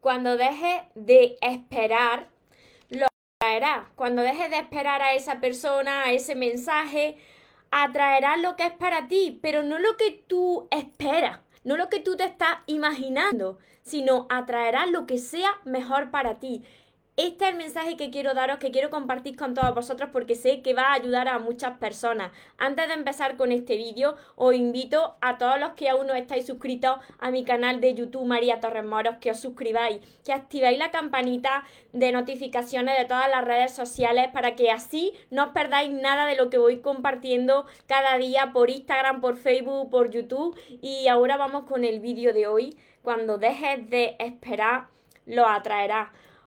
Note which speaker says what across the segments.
Speaker 1: cuando dejes de esperar, lo atraerás. Cuando dejes de esperar a esa persona, a ese mensaje, atraerás lo que es para ti, pero no lo que tú esperas, no lo que tú te estás imaginando, sino atraerás lo que sea mejor para ti. Este es el mensaje que quiero daros, que quiero compartir con todos vosotros porque sé que va a ayudar a muchas personas. Antes de empezar con este vídeo, os invito a todos los que aún no estáis suscritos a mi canal de YouTube María Torres Moros, que os suscribáis, que activéis la campanita de notificaciones de todas las redes sociales para que así no os perdáis nada de lo que voy compartiendo cada día por Instagram, por Facebook, por YouTube. Y ahora vamos con el vídeo de hoy. Cuando dejes de esperar, lo atraerás.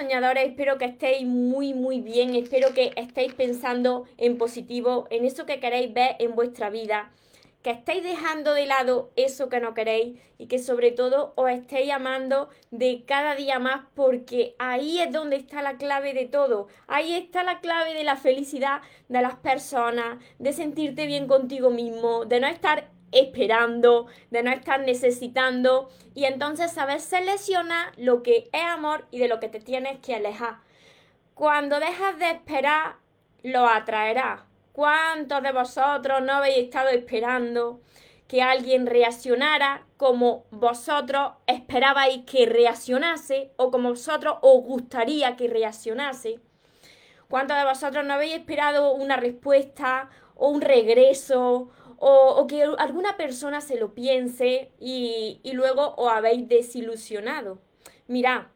Speaker 1: Soñadores, espero que estéis muy muy bien, espero que estéis pensando en positivo, en eso que queréis ver en vuestra vida, que estéis dejando de lado eso que no queréis y que sobre todo os estéis amando de cada día más porque ahí es donde está la clave de todo, ahí está la clave de la felicidad de las personas, de sentirte bien contigo mismo, de no estar esperando, de no estar necesitando y entonces saber seleccionar lo que es amor y de lo que te tienes que alejar. Cuando dejas de esperar, lo atraerás. ¿Cuántos de vosotros no habéis estado esperando que alguien reaccionara como vosotros esperabais que reaccionase o como vosotros os gustaría que reaccionase? ¿Cuántos de vosotros no habéis esperado una respuesta o un regreso o, que alguna persona se lo piense y, y luego os habéis desilusionado. Mirad,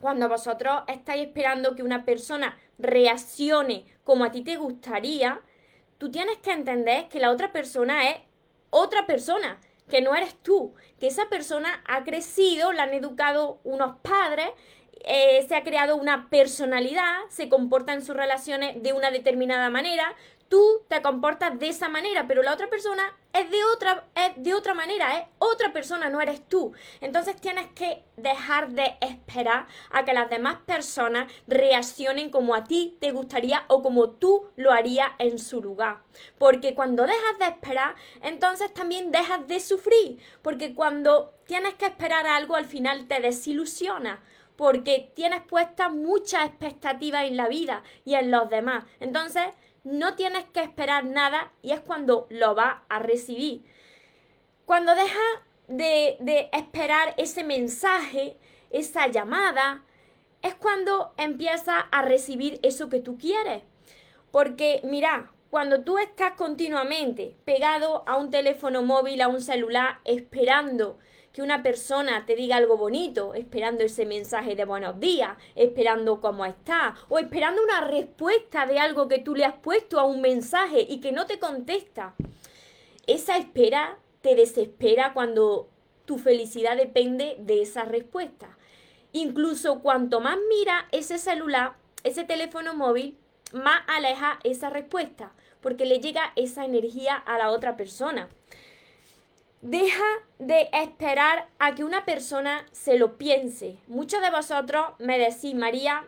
Speaker 1: cuando vosotros estáis esperando que una persona reaccione como a ti te gustaría, tú tienes que entender que la otra persona es otra persona, que no eres tú, que esa persona ha crecido, la han educado unos padres, eh, se ha creado una personalidad, se comporta en sus relaciones de una determinada manera, tú te comportas de esa manera, pero la otra persona es de otra, es de otra manera, es otra persona, no eres tú. Entonces tienes que dejar de esperar a que las demás personas reaccionen como a ti te gustaría o como tú lo harías en su lugar. Porque cuando dejas de esperar, entonces también dejas de sufrir. Porque cuando tienes que esperar algo, al final te desilusiona porque tienes puestas muchas expectativas en la vida y en los demás. Entonces, no tienes que esperar nada y es cuando lo vas a recibir. Cuando dejas de, esperar ese mensaje, esa llamada, es cuando empiezas a recibir eso que tú quieres. Porque mira, cuando tú estás continuamente pegado a un teléfono móvil, a un celular, esperando que una persona te diga algo bonito, esperando ese mensaje de buenos días, esperando cómo está, o esperando una respuesta de algo que tú le has puesto a un mensaje y que no te contesta. Esa espera te desespera cuando tu felicidad depende de esa respuesta. Incluso cuanto más mira ese celular, ese teléfono móvil, más aleja esa respuesta, porque le llega esa energía a la otra persona. Deja de esperar a que una persona se lo piense. Muchos de vosotros me decís, María,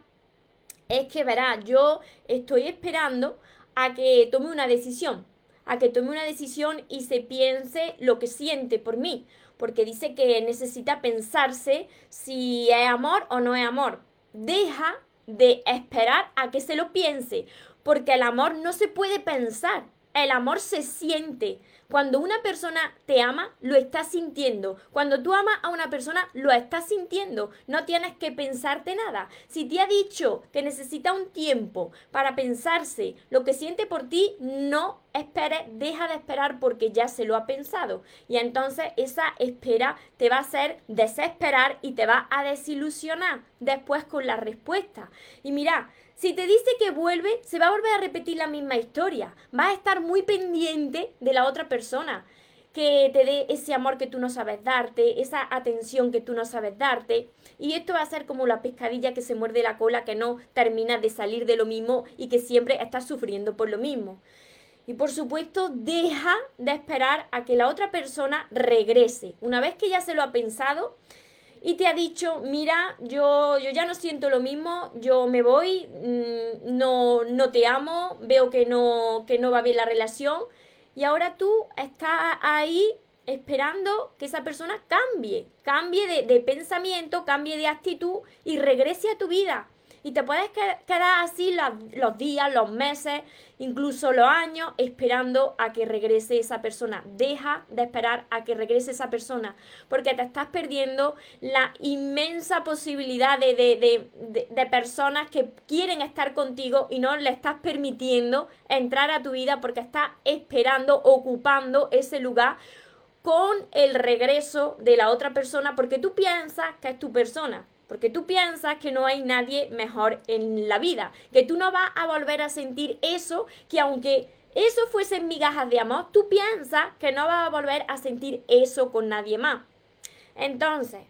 Speaker 1: es que verá, yo estoy esperando a que tome una decisión, a que tome una decisión y se piense lo que siente por mí, porque dice que necesita pensarse si es amor o no es amor. Deja de esperar a que se lo piense, porque el amor no se puede pensar, el amor se siente. Cuando una persona te ama, lo estás sintiendo. Cuando tú amas a una persona, lo estás sintiendo. No tienes que pensarte nada. Si te ha dicho que necesita un tiempo para pensarse lo que siente por ti, no esperes, deja de esperar porque ya se lo ha pensado. Y entonces esa espera te va a hacer desesperar y te va a desilusionar después con la respuesta. Y mira, si te dice que vuelve, se va a volver a repetir la misma historia. Va a estar muy pendiente de la otra persona. que te dé ese amor que tú no sabes darte, esa atención que tú no sabes darte. Y esto va a ser como la pescadilla que se muerde la cola, que no termina de salir de lo mismo y que siempre está sufriendo por lo mismo. Y por supuesto, deja de esperar a que la otra persona regrese. Una vez que ya se lo ha pensado y te ha dicho, mira, yo, yo ya no siento lo mismo, yo me voy, mm, no, no te amo, veo que no, que no va bien la relación, y ahora tú estás ahí esperando que esa persona cambie, cambie de, pensamiento, cambie de actitud y regrese a tu vida. Y te puedes quedar así los, días, los meses, incluso los años, esperando a que regrese esa persona. Deja de esperar a que regrese esa persona, porque te estás perdiendo la inmensa posibilidad de, de, de personas que quieren estar contigo y no le estás permitiendo entrar a tu vida porque estás esperando, ocupando ese lugar con el regreso de la otra persona porque tú piensas que es tu persona. Porque tú piensas que no hay nadie mejor en la vida, que tú no vas a volver a sentir eso, que aunque eso fuese migajas de amor, tú piensas que no vas a volver a sentir eso con nadie más. Entonces,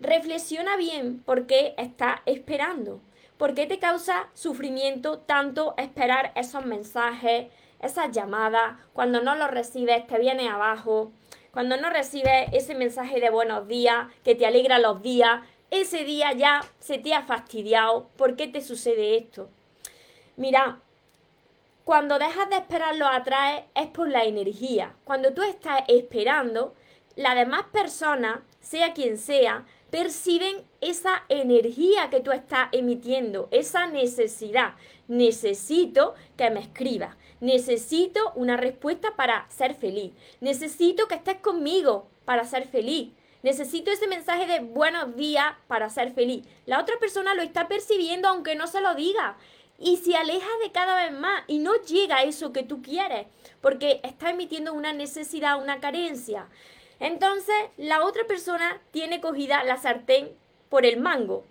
Speaker 1: reflexiona bien por qué estás esperando. ¿Por qué te causa sufrimiento tanto esperar esos mensajes, esas llamadas? Cuando no los recibes, te viene abajo. Cuando no recibes ese mensaje de buenos días, que te alegra los días, ese día ya se te ha fastidiado. ¿Por qué te sucede esto? Mira, cuando dejas de esperar lo atraes es por la energía. Cuando tú estás esperando, las demás personas, sea quien sea, perciben esa energía que tú estás emitiendo, esa necesidad. Necesito que me escribas, necesito una respuesta para ser feliz, necesito que estés conmigo para ser feliz, Necesito ese mensaje de buenos días para ser feliz. La otra persona lo está percibiendo aunque no se lo diga. Y se aleja de cada vez más y no llega a eso que tú quieres, porque está emitiendo una necesidad, una carencia. Entonces, la otra persona tiene cogida la sartén por el mango.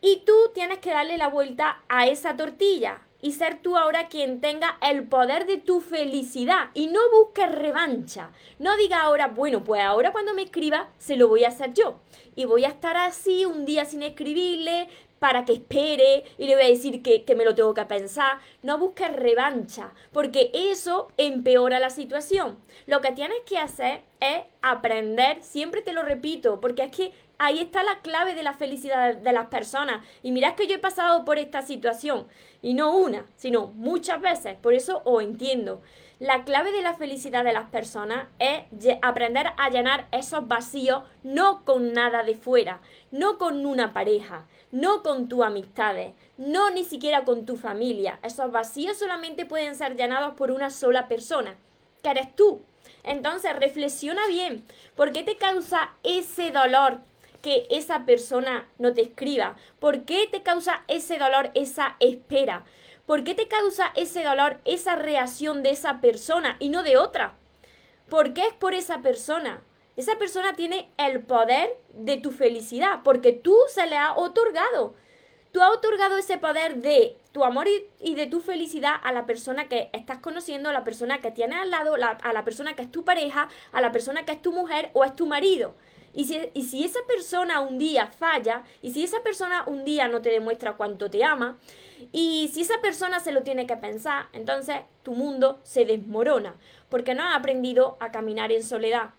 Speaker 1: Y tú tienes que darle la vuelta a esa tortilla y ser tú ahora quien tenga el poder de tu felicidad y no busques revancha. No diga ahora, bueno, pues ahora cuando me escriba se lo voy a hacer yo y voy a estar así un día sin escribirle para que espere y le voy a decir que, que me lo tengo que pensar. No busques revancha porque eso empeora la situación. Lo que tienes que hacer es aprender, siempre te lo repito, porque es que ahí está la clave de la felicidad de las personas. Y mirad que yo he pasado por esta situación, y no una, sino muchas veces, por eso os entiendo. La clave de la felicidad de las personas es aprender a llenar esos vacíos no con nada de fuera, no con una pareja, no con tus amistades, no ni siquiera con tu familia. Esos vacíos solamente pueden ser llenados por una sola persona, que eres tú. Entonces reflexiona bien, ¿por qué te causa ese dolor que esa persona no te escriba? ¿Por qué te causa ese dolor, esa espera? ¿Por qué te causa ese dolor, esa reacción de esa persona y no de otra? ¿Por qué es por esa persona? Esa persona tiene el poder de tu felicidad porque tú se le has otorgado. Tú has otorgado ese poder de tu amor y, de tu felicidad a la persona que estás conociendo, a la persona que tienes al lado, a la persona que es tu pareja, a la persona que es tu mujer o es tu marido. Y si, esa persona un día falla, y si esa persona un día no te demuestra cuánto te ama, y si esa persona se lo tiene que pensar, entonces tu mundo se desmorona, porque no has aprendido a caminar en soledad.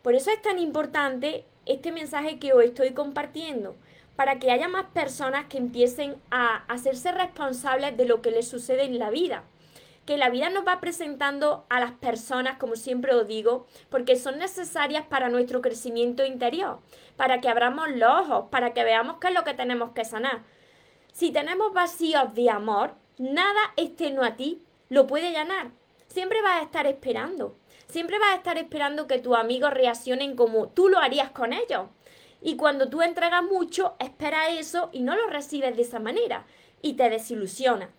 Speaker 1: Por eso es tan importante este mensaje que os estoy compartiendo, para que haya más personas que empiecen a hacerse responsables de lo que les sucede en la vida que la vida nos va presentando a las personas, como siempre os digo, porque son necesarias para nuestro crecimiento interior, para que abramos los ojos, para que veamos qué es lo que tenemos que sanar. Si tenemos vacíos de amor, nada externo a ti lo puede llenar. Siempre vas a estar esperando. Siempre vas a estar esperando que tus amigos reaccionen como tú lo harías con ellos. Y cuando tú entregas mucho, espera eso y no lo recibes de esa manera y te desilusiona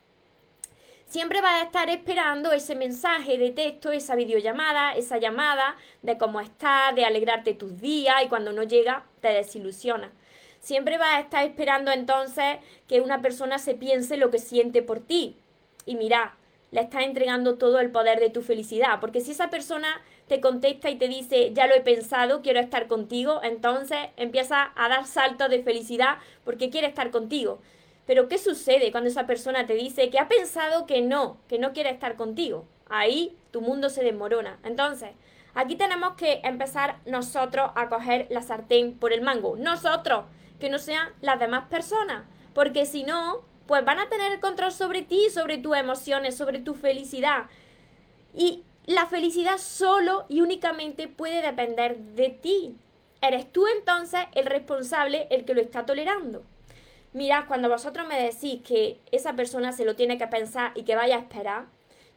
Speaker 1: siempre vas a estar esperando ese mensaje de texto, esa videollamada, esa llamada de cómo estás, de alegrarte tus días y cuando no llega te desilusiona. Siempre vas a estar esperando entonces que una persona se piense lo que siente por ti. Y mira, le estás entregando todo el poder de tu felicidad, porque si esa persona te contesta y te dice, ya lo he pensado, quiero estar contigo, entonces empieza a dar saltos de felicidad porque quiere estar contigo. Pero ¿qué sucede cuando esa persona te dice que ha pensado que no, que no quiere estar contigo? Ahí tu mundo se desmorona. Entonces, aquí tenemos que empezar nosotros a coger la sartén por el mango. Nosotros, que no sean las demás personas. Porque si no, pues van a tener control sobre ti, sobre tus emociones, sobre tu felicidad. Y la felicidad solo y únicamente puede depender de ti. Eres tú entonces el responsable, el que lo está tolerando. Mira, cuando vosotros me decís que esa persona se lo tiene que pensar y que vaya a esperar,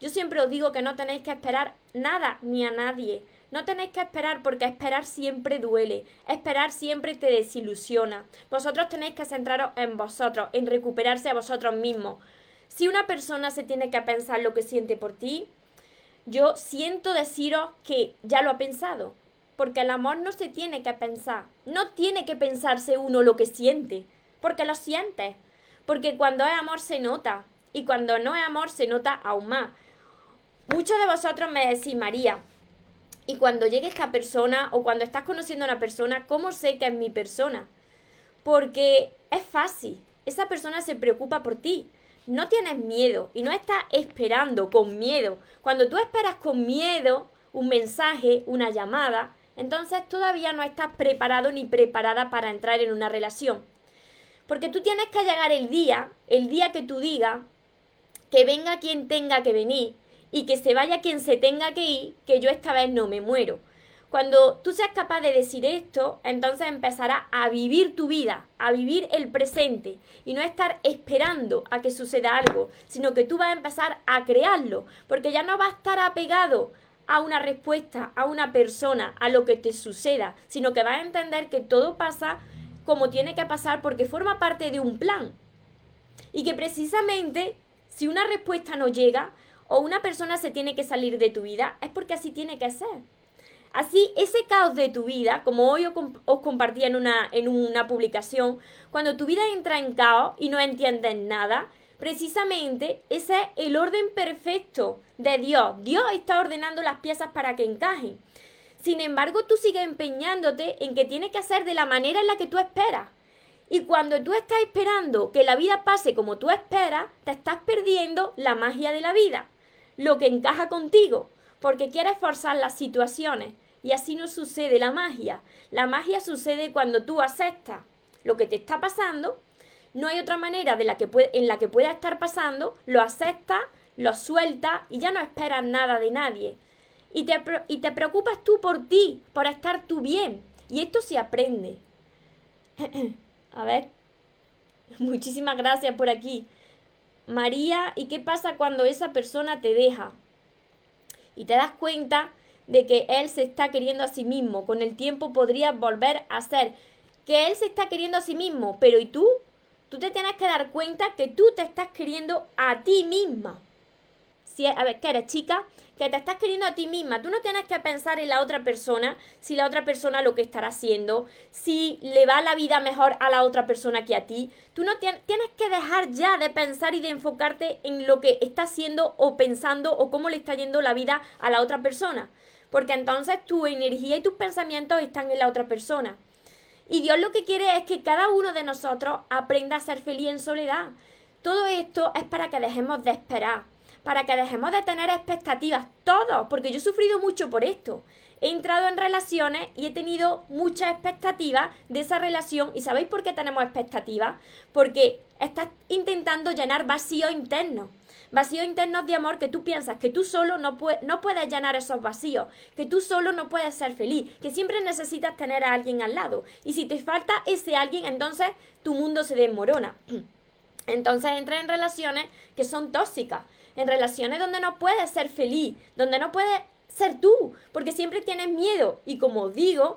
Speaker 1: yo siempre os digo que no tenéis que esperar nada ni a nadie. No tenéis que esperar porque esperar siempre duele, esperar siempre te desilusiona. Vosotros tenéis que centraros en vosotros, en recuperarse a vosotros mismos. Si una persona se tiene que pensar lo que siente por ti, yo siento deciros que ya lo ha pensado, porque el amor no se tiene que pensar, no tiene que pensarse uno lo que siente, porque lo siente, porque cuando es amor se nota, y cuando no es amor se nota aún más. Muchos de vosotros me decís, María, y cuando llegue esta persona o cuando estás conociendo a una persona, ¿cómo sé que es mi persona? Porque es fácil. Esa persona se preocupa por ti. No tienes miedo y no estás esperando con miedo. Cuando tú esperas con miedo un mensaje, una llamada, entonces todavía no estás preparado ni preparada para entrar en una relación. Porque tú tienes que llegar el día, el día que tú digas, que venga quien tenga que venir, y que se vaya quien se tenga que ir, que yo esta vez no me muero. Cuando tú seas capaz de decir esto, entonces empezarás a vivir tu vida, a vivir el presente y no estar esperando a que suceda algo, sino que tú vas a empezar a crearlo, porque ya no vas a estar apegado a una respuesta, a una persona, a lo que te suceda, sino que vas a entender que todo pasa como tiene que pasar porque forma parte de un plan. Y que precisamente si una respuesta no llega, o una persona se tiene que salir de tu vida, es porque así tiene que ser. Así, ese caos de tu vida, como hoy os compartía en una, en una publicación, cuando tu vida entra en caos y no entiendes nada, precisamente ese es el orden perfecto de Dios. Dios está ordenando las piezas para que encajen. Sin embargo, tú sigues empeñándote en que tiene que ser de la manera en la que tú esperas. Y cuando tú estás esperando que la vida pase como tú esperas, te estás perdiendo la magia de la vida lo que encaja contigo, porque quieres forzar las situaciones. Y así no sucede la magia. La magia sucede cuando tú aceptas lo que te está pasando. No hay otra manera de la que en la que pueda estar pasando. Lo aceptas, lo sueltas y ya no esperas nada de nadie. Y te, y te preocupas tú por ti, por estar tú bien. Y esto se aprende. A ver. Muchísimas gracias por aquí. María, ¿y qué pasa cuando esa persona te deja? Y te das cuenta de que él se está queriendo a sí mismo. Con el tiempo podrías volver a ser que él se está queriendo a sí mismo, pero ¿y tú? Tú te tienes que dar cuenta que tú te estás queriendo a ti misma. Si, a ver, que eres chica, que te estás queriendo a ti misma. Tú no tienes que pensar en la otra persona, si la otra persona lo que estará haciendo, si le va la vida mejor a la otra persona que a ti. Tú no tienes que dejar ya de pensar y de enfocarte en lo que está haciendo o pensando o cómo le está yendo la vida a la otra persona. Porque entonces tu energía y tus pensamientos están en la otra persona. Y Dios lo que quiere es que cada uno de nosotros aprenda a ser feliz en soledad. Todo esto es para que dejemos de esperar para que dejemos de tener expectativas, todos, porque yo he sufrido mucho por esto. He entrado en relaciones y he tenido muchas expectativas de esa relación. ¿Y sabéis por qué tenemos expectativas? Porque estás intentando llenar vacíos internos. Vacíos internos de amor que tú piensas que tú solo no, no puedes llenar esos vacíos, que tú solo no puedes ser feliz, que siempre necesitas tener a alguien al lado. Y si te falta ese alguien, entonces tu mundo se desmorona. Entonces entra en relaciones que son tóxicas en relaciones donde no puedes ser feliz, donde no puedes ser tú, porque siempre tienes miedo. Y como digo,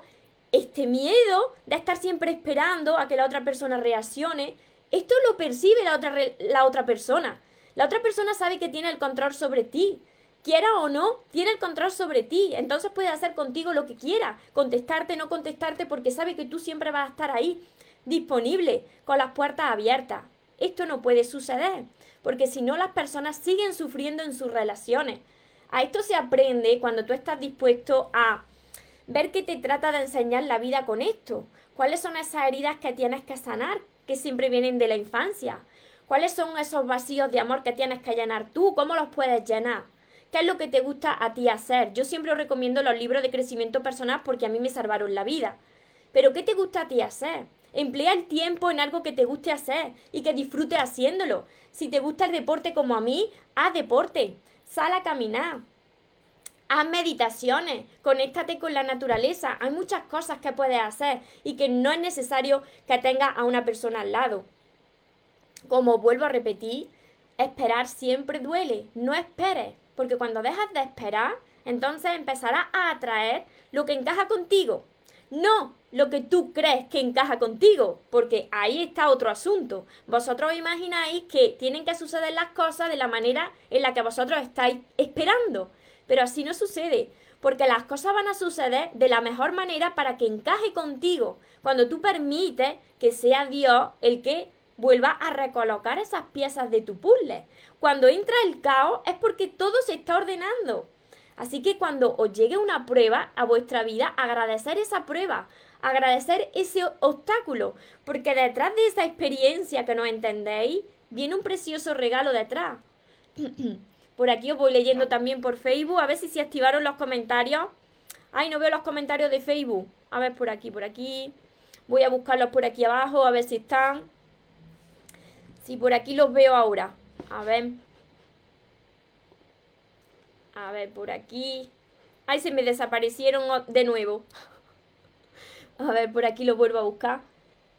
Speaker 1: este miedo de estar siempre esperando a que la otra persona reaccione, esto lo percibe la otra, la otra persona. La otra persona sabe que tiene el control sobre ti. Quiera o no, tiene el control sobre ti. Entonces puede hacer contigo lo que quiera. Contestarte, no contestarte, porque sabe que tú siempre vas a estar ahí, disponible, con las puertas abiertas. Esto no puede suceder porque si no las personas siguen sufriendo en sus relaciones. A esto se aprende cuando tú estás dispuesto a ver qué te trata de enseñar la vida con esto. ¿Cuáles son esas heridas que tienes que sanar, que siempre vienen de la infancia? ¿Cuáles son esos vacíos de amor que tienes que llenar tú? ¿Cómo los puedes llenar? ¿Qué es lo que te gusta a ti hacer? Yo siempre os recomiendo los libros de crecimiento personal porque a mí me salvaron la vida. Pero ¿qué te gusta a ti hacer? Emplea el tiempo en algo que te guste hacer y que disfrutes haciéndolo. Si te gusta el deporte como a mí, haz deporte. Sal a caminar. Haz meditaciones, conéctate con la naturaleza. Hay muchas cosas que puedes hacer y que no es necesario que tengas a una persona al lado. Como vuelvo a repetir, esperar siempre duele. No esperes, porque cuando dejas de esperar, entonces empezarás a atraer lo que encaja contigo. No lo que tú crees que encaja contigo, porque ahí está otro asunto. Vosotros imagináis que tienen que suceder las cosas de la manera en la que vosotros estáis esperando, pero así no sucede, porque las cosas van a suceder de la mejor manera para que encaje contigo, cuando tú permites que sea Dios el que vuelva a recolocar esas piezas de tu puzzle. Cuando entra el caos es porque todo se está ordenando. Así que cuando os llegue una prueba a vuestra vida, agradecer esa prueba, agradecer ese obstáculo, porque detrás de esa experiencia que no entendéis, viene un precioso regalo detrás. por aquí os voy leyendo también por Facebook, a ver si se activaron los comentarios. Ay, no veo los comentarios de Facebook. A ver, por aquí, por aquí. Voy a buscarlos por aquí abajo, a ver si están. Sí, por aquí los veo ahora. A ver. A ver, por aquí. Ay, se me desaparecieron de nuevo. A ver, por aquí lo vuelvo a buscar.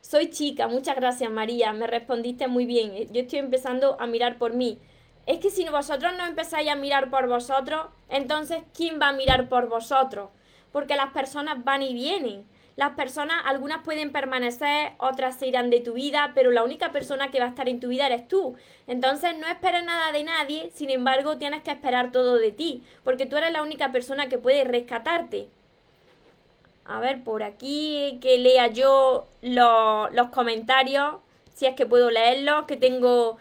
Speaker 1: Soy chica, muchas gracias María, me respondiste muy bien. Eh, yo estoy empezando a mirar por mí. Es que si vosotros no empezáis a mirar por vosotros, entonces ¿quién va a mirar por vosotros? Porque las personas van y vienen. Las personas, algunas pueden permanecer, otras se irán de tu vida, pero la única persona que va a estar en tu vida eres tú. Entonces no esperes nada de nadie, sin embargo tienes que esperar todo de ti, porque tú eres la única persona que puede rescatarte. A ver, por aquí que lea yo los comentarios, si es que puedo leerlos, que tengo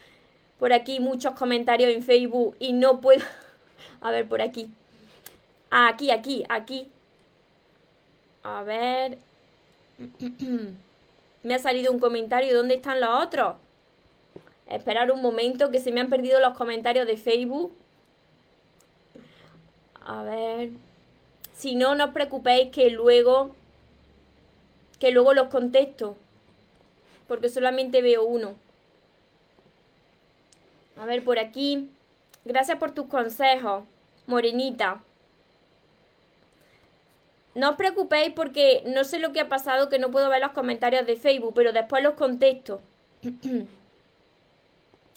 Speaker 1: por aquí muchos comentarios en Facebook y no puedo... A ver, por aquí. Ah, aquí, aquí, aquí. A ver. me ha salido un comentario. ¿Dónde están los otros? Esperar un momento que se me han perdido los comentarios de Facebook. A ver. Si no, no os preocupéis que luego. Que luego los contesto. Porque solamente veo uno. A ver, por aquí. Gracias por tus consejos, Morenita. No os preocupéis porque no sé lo que ha pasado, que no puedo ver los comentarios de Facebook, pero después los contesto.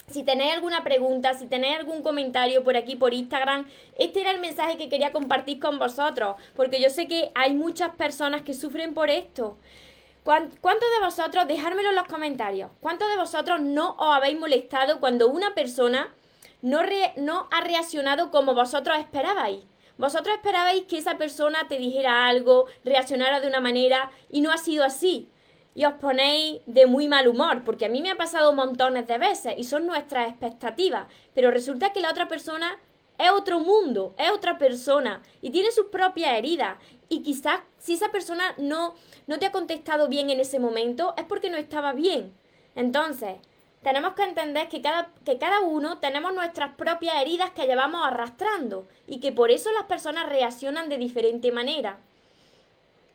Speaker 1: si tenéis alguna pregunta, si tenéis algún comentario por aquí, por Instagram, este era el mensaje que quería compartir con vosotros, porque yo sé que hay muchas personas que sufren por esto. ¿Cuántos de vosotros, dejármelo en los comentarios, cuántos de vosotros no os habéis molestado cuando una persona no, no ha reaccionado como vosotros esperabais? Vosotros esperabais que esa persona te dijera algo, reaccionara de una manera y no ha sido así. Y os ponéis de muy mal humor, porque a mí me ha pasado montones de veces y son nuestras expectativas. Pero resulta que la otra persona es otro mundo, es otra persona y tiene sus propias heridas. Y quizás si esa persona no, no te ha contestado bien en ese momento es porque no estaba bien. Entonces, tenemos que entender que cada, que cada uno tenemos nuestras propias heridas que llevamos arrastrando y que por eso las personas reaccionan de diferente manera.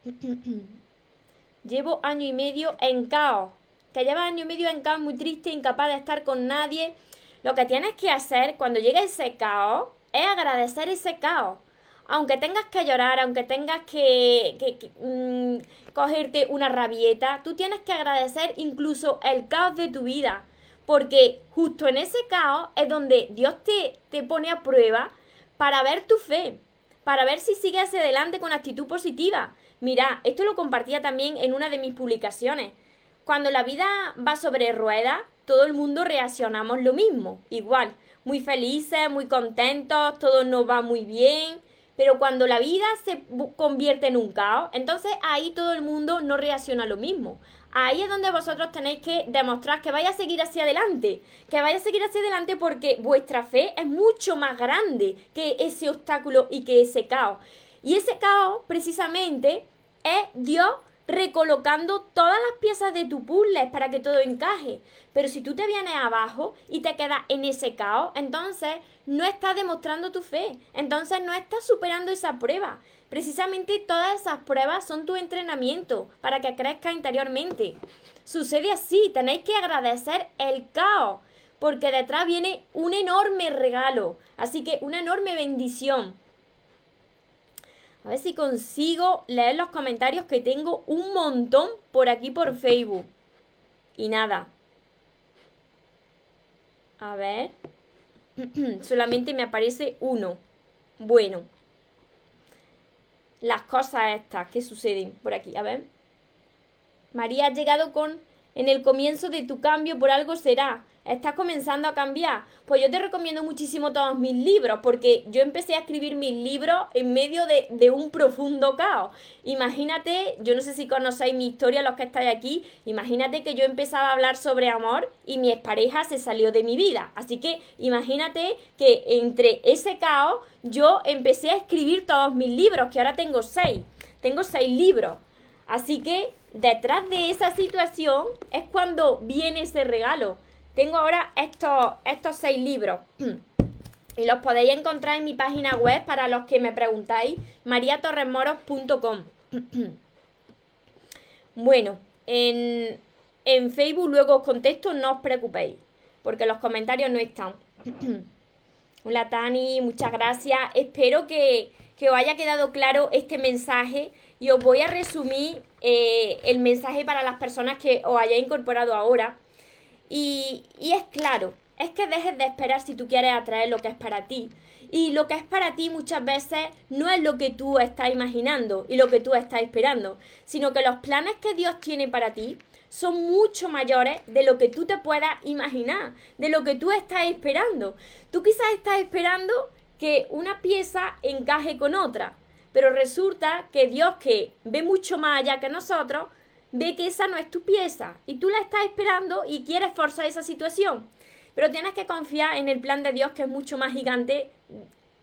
Speaker 1: Llevo año y medio en caos. Que lleva año y medio en caos muy triste, incapaz de estar con nadie. Lo que tienes que hacer cuando llegue ese caos es agradecer ese caos. Aunque tengas que llorar, aunque tengas que, que, mm, cogerte una rabieta, tú tienes que agradecer incluso el caos de tu vida porque justo en ese caos es donde Dios te, te pone a prueba para ver tu fe, para ver si sigues hacia adelante con actitud positiva. Mira, esto lo compartía también en una de mis publicaciones. Cuando la vida va sobre ruedas, todo el mundo reaccionamos lo mismo, igual, muy felices, muy contentos, todo nos va muy bien, Pero cuando la vida se convierte en un caos, entonces ahí todo el mundo no reacciona lo mismo. Ahí es donde vosotros tenéis que demostrar que vais a seguir hacia adelante, que vais a seguir hacia adelante porque vuestra fe es mucho más grande que ese obstáculo y que ese caos. Y ese caos precisamente es Dios recolocando todas las piezas de tu puzzle para que todo encaje. Pero si tú te vienes abajo y te quedas en ese caos, entonces no estás demostrando tu fe, entonces no estás superando esa prueba. Precisamente todas esas pruebas son tu entrenamiento para que crezcas interiormente. Sucede así, tenéis que agradecer el caos, porque detrás viene un enorme regalo, así que una enorme bendición. A ver si consigo leer los comentarios que tengo un montón por aquí por Facebook. Y nada. A ver. Solamente me aparece uno. Bueno las cosas estas que suceden por aquí. A ver. María ha llegado con en el comienzo de tu cambio por algo será estás comenzando a cambiar, pues yo te recomiendo muchísimo todos mis libros, porque yo empecé a escribir mis libros en medio de, un profundo caos. Imagínate, yo no sé si conocéis mi historia, los que estáis aquí, imagínate que yo empezaba a hablar sobre amor y mi expareja se salió de mi vida. Así que imagínate que entre ese caos yo empecé a escribir todos mis libros, que ahora tengo seis. Tengo seis libros. Así que detrás de esa situación es cuando viene ese regalo. Tengo ahora estos, estos seis libros. y los podéis encontrar en mi página web para los que me preguntáis, mariatorremoros.com. bueno, en, en Facebook luego os contesto, no os preocupéis, porque los comentarios no están. Hola Tani, muchas gracias. Espero que, os haya quedado claro este mensaje y os voy a resumir eh, el mensaje para las personas que os hayáis incorporado ahora. Y, es claro, es que dejes de esperar si tú quieres atraer lo que es para ti. Y lo que es para ti muchas veces no es lo que tú estás imaginando y lo que tú estás esperando, sino que los planes que Dios tiene para ti son mucho mayores de lo que tú te puedas imaginar, de lo que tú estás esperando. Tú quizás estás esperando que una pieza encaje con otra, pero resulta que Dios que ve mucho más allá que nosotros, ve que esa no es tu pieza y tú la estás esperando y quieres forzar esa situación. Pero tienes que confiar en el plan de Dios que es mucho más gigante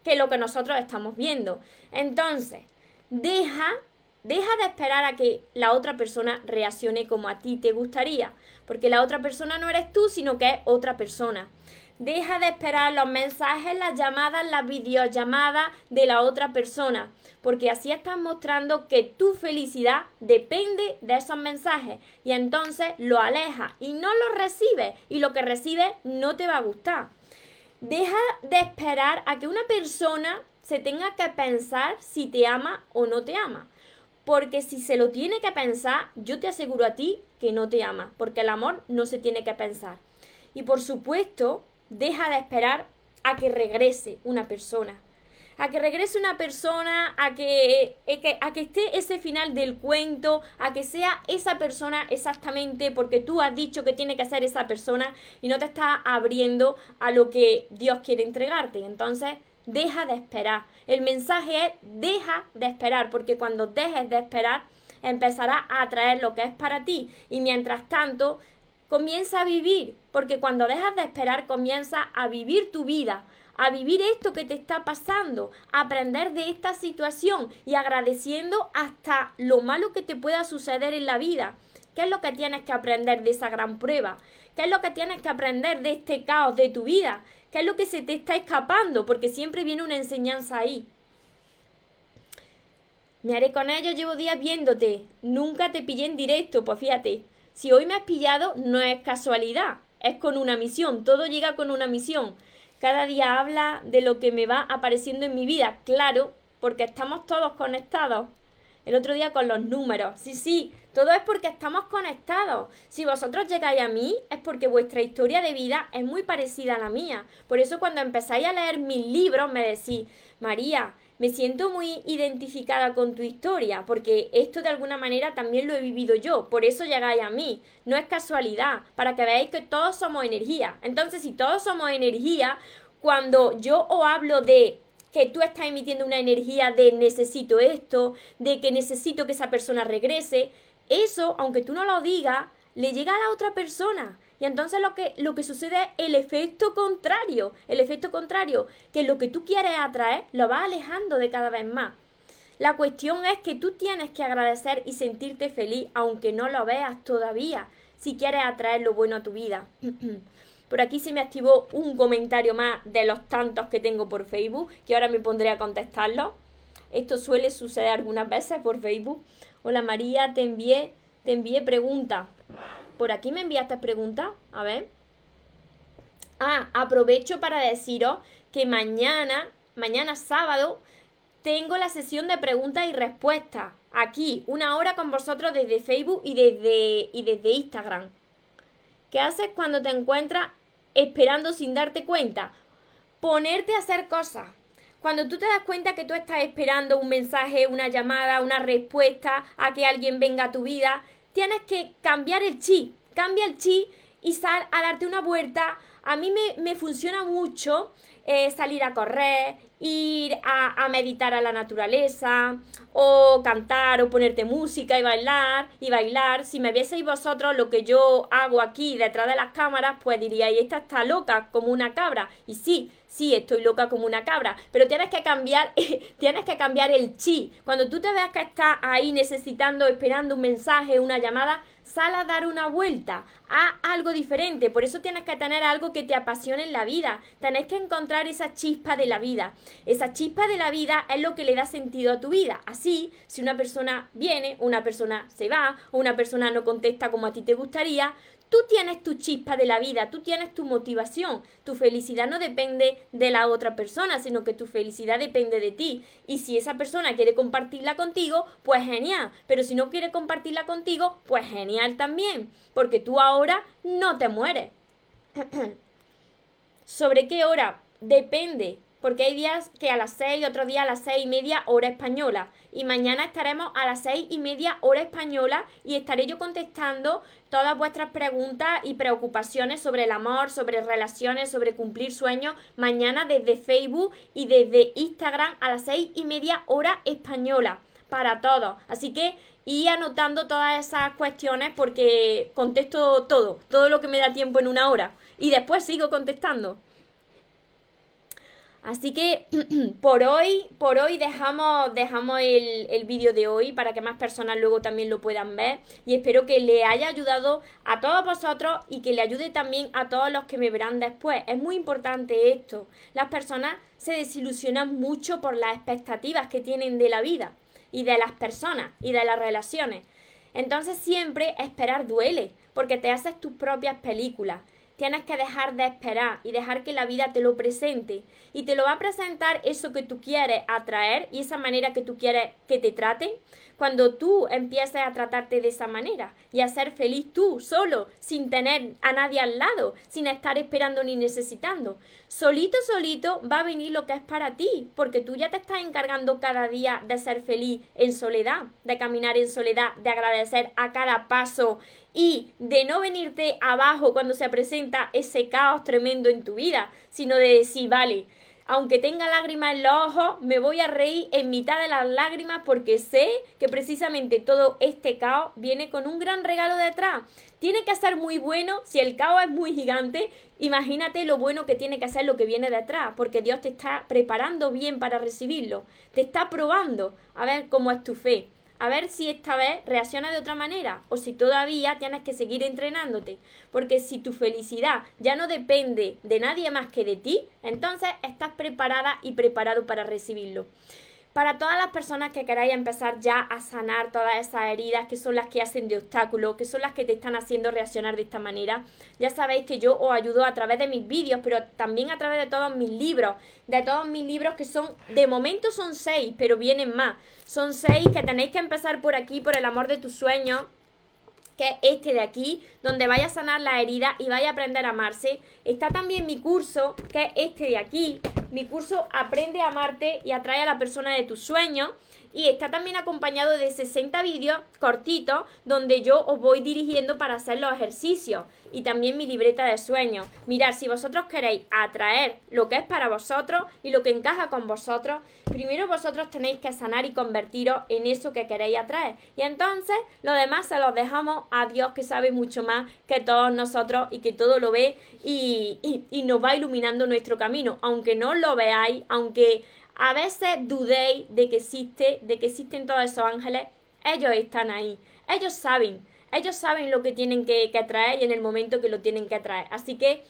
Speaker 1: que lo que nosotros estamos viendo. Entonces, deja, deja de esperar a que la otra persona reaccione como a ti te gustaría, porque la otra persona no eres tú, sino que es otra persona. Deja de esperar los mensajes, las llamadas, las videollamadas de la otra persona porque así estás mostrando que tu felicidad depende de esos mensajes y entonces lo alejas y no lo recibes y lo que recibes no te va a gustar. Deja de esperar a que una persona se tenga que pensar si te ama o no te ama. Porque si se lo tiene que pensar, yo te aseguro a ti que no te ama, porque el amor no se tiene que pensar. Y por supuesto, deja de esperar a que regrese una persona a que regrese una persona, a que, eh, a que esté ese final del cuento, a que sea esa persona exactamente porque tú has dicho que tiene que ser esa persona y no te está abriendo a lo que Dios quiere entregarte. Entonces, deja de esperar. El mensaje es deja de esperar, porque cuando dejes de esperar, empezará a atraer lo que es para ti. Y mientras tanto, comienza a vivir, porque cuando dejas de esperar, comienza a vivir tu vida, a vivir esto que te está pasando, a aprender de esta situación y agradeciendo hasta lo malo que te pueda suceder en la vida. ¿Qué es lo que tienes que aprender de esa gran prueba? ¿Qué es lo que tienes que aprender de este caos de tu vida? ¿Qué es lo que se te está escapando? Porque siempre viene una enseñanza ahí. Me haré con ellos, llevo días viéndote. Nunca te pillé en directo, pues fíjate. Si hoy me has pillado, no es casualidad, es con una misión. Todo llega con una misión. Cada día habla de lo que me va apareciendo en mi vida, claro, porque estamos todos conectados. El otro día con los números. Sí, sí, todo es porque estamos conectados. Si vosotros llegáis a mí, es porque vuestra historia de vida es muy parecida a la mía. Por eso cuando empezáis a leer mis libros me decís, María, me siento muy identificada con tu historia, porque esto de alguna manera también lo he vivido yo, por eso llegáis a mí, no es casualidad, para que veáis que todos somos energía. Entonces, si todos somos energía, cuando yo os hablo de que tú estás emitiendo una energía de necesito esto, de que necesito que esa persona regrese, eso, aunque tú no lo digas, le llega a la otra persona. Y entonces lo que, lo que sucede es el efecto contrario. El efecto contrario, que lo que tú quieres atraer lo vas alejando de cada vez más. La cuestión es que tú tienes que agradecer y sentirte feliz, aunque no lo veas todavía, si quieres atraer lo bueno a tu vida. Por aquí se me activó un comentario más de los tantos que tengo por Facebook, que ahora me pondré a contestarlo. Esto suele suceder algunas veces por Facebook. Hola María, te envié, te envié preguntas. Por aquí me enviaste preguntas. A ver. Ah, aprovecho para deciros que mañana, mañana sábado, tengo la sesión de preguntas y respuestas. Aquí, una hora con vosotros desde Facebook y desde, y desde Instagram. ¿Qué haces cuando te encuentras esperando sin darte cuenta. Ponerte a hacer cosas. Cuando tú te das cuenta que tú estás esperando un mensaje, una llamada, una respuesta a que alguien venga a tu vida, tienes que cambiar el chi. Cambia el chi y sal a darte una vuelta. A mí me, me funciona mucho eh, salir a correr, ir a, a, meditar a la naturaleza, o cantar, o ponerte música y bailar, y bailar. Si me vieseis vosotros lo que yo hago aquí detrás de las cámaras, pues diríais, esta está loca como una cabra. Y sí, sí, estoy loca como una cabra, pero tienes que cambiar, tienes que cambiar el chi. Cuando tú te veas que estás ahí necesitando, esperando un mensaje, una llamada, sal a dar una vuelta, a algo diferente. Por eso tienes que tener algo que te apasione en la vida. Tienes que encontrar esa chispa de la vida. Esa chispa de la vida es lo que le da sentido a tu vida. Así, si una persona viene, una persona se va, una persona no contesta como a ti te gustaría, Tú tienes tu chispa de la vida, tú tienes tu motivación. Tu felicidad no depende de la otra persona, sino que tu felicidad depende de ti. Y si esa persona quiere compartirla contigo, pues genial. Pero si no quiere compartirla contigo, pues genial también. Porque tú ahora no te mueres. ¿Sobre qué hora? Depende porque hay días que a las 6, otro día a las seis y media hora española. Y mañana estaremos a las seis y media hora española y estaré yo contestando todas vuestras preguntas y preocupaciones sobre el amor, sobre relaciones, sobre cumplir sueños, mañana desde Facebook y desde Instagram a las seis y media hora española para todos. Así que y anotando todas esas cuestiones porque contesto todo, todo lo que me da tiempo en una hora. Y después sigo contestando. Así que por hoy, por hoy dejamos, dejamos el, el vídeo de hoy para que más personas luego también lo puedan ver. Y espero que le haya ayudado a todos vosotros y que le ayude también a todos los que me verán después. Es muy importante esto. Las personas se desilusionan mucho por las expectativas que tienen de la vida y de las personas y de las relaciones. Entonces siempre esperar duele, porque te haces tus propias películas tienes que dejar de esperar y dejar que la vida te lo presente. Y te lo va a presentar eso que tú quieres atraer y esa manera que tú quieres que te traten. Cuando tú empieces a tratarte de esa manera y a ser feliz tú, solo, sin tener a nadie al lado, sin estar esperando ni necesitando. Solito, solito va a venir lo que es para ti, porque tú ya te estás encargando cada día de ser feliz en soledad, de caminar en soledad, de agradecer a cada paso y de no venirte abajo cuando se presenta ese caos tremendo en tu vida, sino de decir, vale, aunque tenga lágrimas en los ojos, me voy a reír en mitad de las lágrimas porque sé que precisamente todo este caos viene con un gran regalo detrás. Tiene que ser muy bueno, si el caos es muy gigante, imagínate lo bueno que tiene que ser lo que viene detrás, porque Dios te está preparando bien para recibirlo, te está probando a ver cómo es tu fe a ver si esta vez reacciona de otra manera o si todavía tienes que seguir entrenándote. Porque si tu felicidad ya no depende de nadie más que de ti, entonces estás preparada y preparado para recibirlo. Para todas las personas que queráis empezar ya a sanar todas esas heridas que son las que hacen de obstáculo, que son las que te están haciendo reaccionar de esta manera, ya sabéis que yo os ayudo a través de mis vídeos, pero también a través de todos mis libros, de todos mis libros que son, de momento son seis, pero vienen más. Son seis que tenéis que empezar por aquí, por el amor de tus sueños, que es este de aquí, donde vaya a sanar la herida y vaya a aprender a amarse. Está también mi curso, que es este de aquí, mi curso Aprende a amarte y atrae a la persona de tus sueños. Y está también acompañado de 60 vídeos cortitos donde yo os voy dirigiendo para hacer los ejercicios y también mi libreta de sueños. Mirad, si vosotros queréis atraer lo que es para vosotros y lo que encaja con vosotros, primero vosotros tenéis que sanar y convertiros en eso que queréis atraer. Y entonces lo demás se los dejamos a Dios que sabe mucho más que todos nosotros y que todo lo ve y, y nos va iluminando nuestro camino. Aunque no lo veáis, aunque a veces dudéis de que existe, de que existen todos esos ángeles, ellos están ahí. Ellos saben ellos saben lo que tienen que, atraer y en el momento que lo tienen que atraer. Así que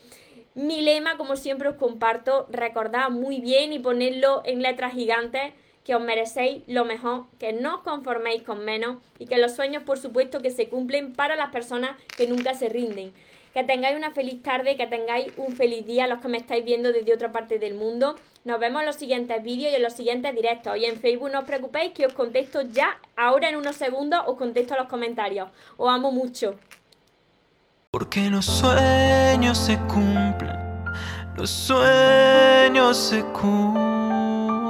Speaker 1: mi lema, como siempre os comparto, recordad muy bien y ponerlo en letras gigantes que os merecéis lo mejor, que no os conforméis con menos y que los sueños, por supuesto, que se cumplen para las personas que nunca se rinden. Que tengáis una feliz tarde, que tengáis un feliz día los que me estáis viendo desde otra parte del mundo. Nos vemos en los siguientes vídeos y en los siguientes directos. Y en Facebook no os preocupéis que os contesto ya, ahora en unos segundos os contesto los comentarios. Os amo mucho.
Speaker 2: Porque los sueños se cumplen, los sueños se cumplen.